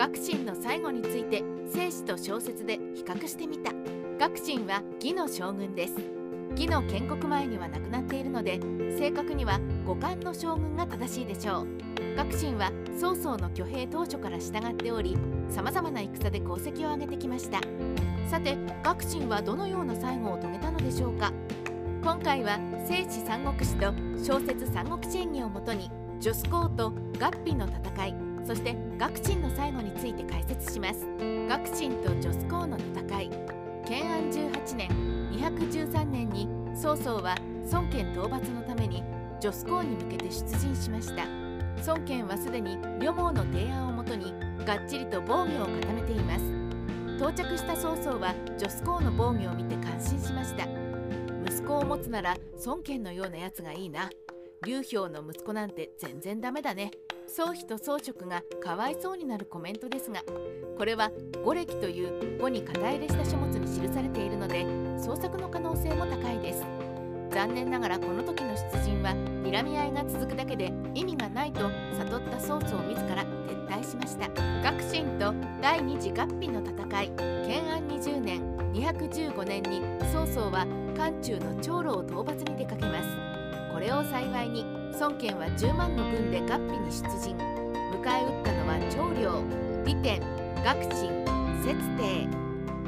学信の最後について正史と小説で比較してみた。学信は義の将軍です。義の建国前には亡くなっているので正確には五冠の将軍が正しいでしょう。学信は曹操の挙兵当初から従っておりさまざまな戦で功績を上げてきました。さて学信はどのような最後を遂げたのでしょうか。今回は聖史三国志と小説三国志演義をもとに女子公と合皮の戦いそして学信の最後について解説します。学信と女子公の戦い。建安18年213年に曹操は孫権討伐のために女子公に向けて出陣しました。孫権はすでに両毛の提案をもとにがっちりと防御を固めています。到着した曹操は女子公の防御を見て感心しました。息子を持つなら孫権のようなやつがいいな。劉氷の息子なんて全然ダメだね。宗妃と宗職がかわいそうになるコメントですがこれは五歴という語に肩入れした書物に記されているので創作の可能性も高いです。残念ながらこの時の出陣は睨み合いが続くだけで意味がないと悟った曹操自ら撤退しました。学信と第二次合皮の戦い建安20年215年に曹操は漢中の長老を討伐に出かけます。これを幸いに孫権は10万の軍で合皮に出陣。迎え撃ったのは長領。利天学信節帝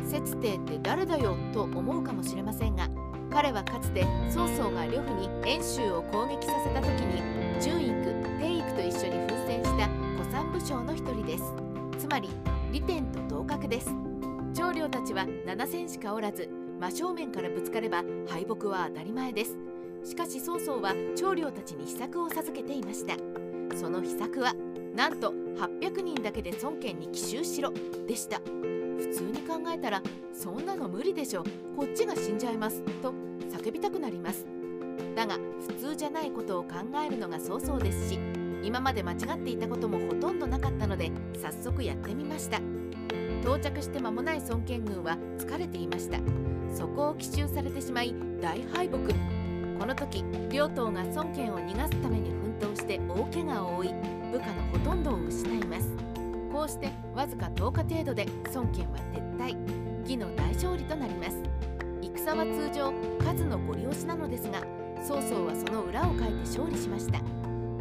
節帝って誰だよと思うかもしれませんが彼はかつて曹操が呂布に遠州を攻撃させた時に順育帝育と一緒に奮戦した古参武将の一人です。つまり利天と同格です。長領たちは7戦しかおらず真正面からぶつかれば敗北は当たり前です。しかし曹操は長領たちに秘策を授けていました。その秘策はなんと800人だけで孫権に奇襲しろでした。普通に考えたらそんなの無理でしょこっちが死んじゃいますと叫びたくなります。だが普通じゃないことを考えるのが曹操ですし今まで間違っていたこともほとんどなかったので早速やってみました。到着して間もない孫権軍は疲れていました。そこを奇襲されてしまい大敗北。この時両党が孫権を逃がすために奮闘して大怪我を負い部下のほとんどを失います。こうしてわずか10日程度で孫権は撤退義の大勝利となります。戦は通常数のご利用しなのですが曹操はその裏をかいて勝利しました。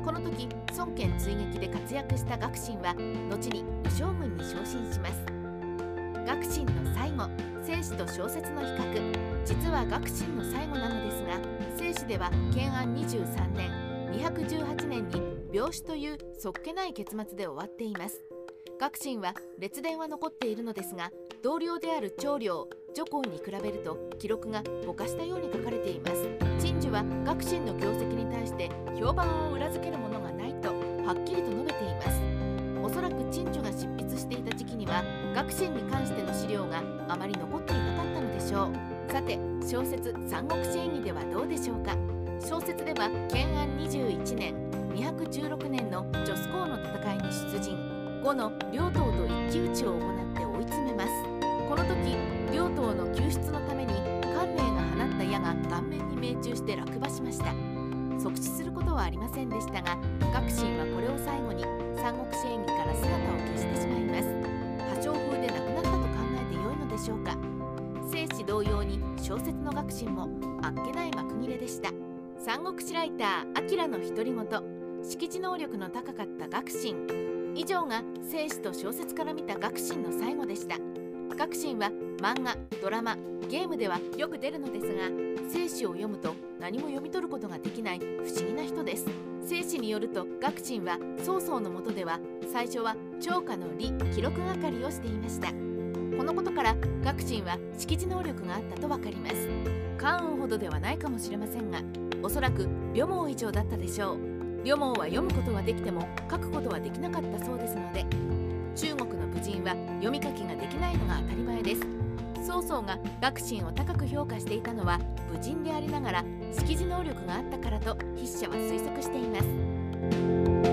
この時孫権追撃で活躍した学信は後に武将軍に昇進します。学信の最後正史と小説の比較。実は学信の最後なのですが正史では建安23年218年に病死というそっけない結末で終わっています。学信は列伝は残っているのですが同僚である長領女皇に比べると記録がぼかしたように書かれています。陳樹は学信の業績に対して評判を裏付けるものがないとはっきりと述べています。おそらく陳樹が執筆していた時期には学信に関しての資料があまり残っていなかったのでしょう。さて小説「三国志演義」ではどうでしょうか。小説では建安21年216年の女子校の戦いに出陣。後の両党と一騎打ちを行って追い詰めます。この時両党の救出のために関寧が放った矢が顔面に命中して落馬しました。即死することはありませんでしたが小説の学信もあっけない幕切れでした。三国志ライター「アキラの独り言」敷地能力の高かった学信以上が生死と小説から見た学信の最後でした。学信は漫画ドラマゲームではよく出るのですが生死を読むと何も読み取ることができない不思議な人です。生死によると学信は曹操のもとでは最初は超過の理記録係をしていました。のことから学信は敷地能力があったと分かります。関羽ほどではないかもしれませんがおそらく両毛以上だったでしょう。両毛は読むことはできても書くことはできなかったそうですので中国の武人は読み書きができないのが当たり前です。曹操が学信を高く評価していたのは武人でありながら識字能力があったからと筆者は推測しています。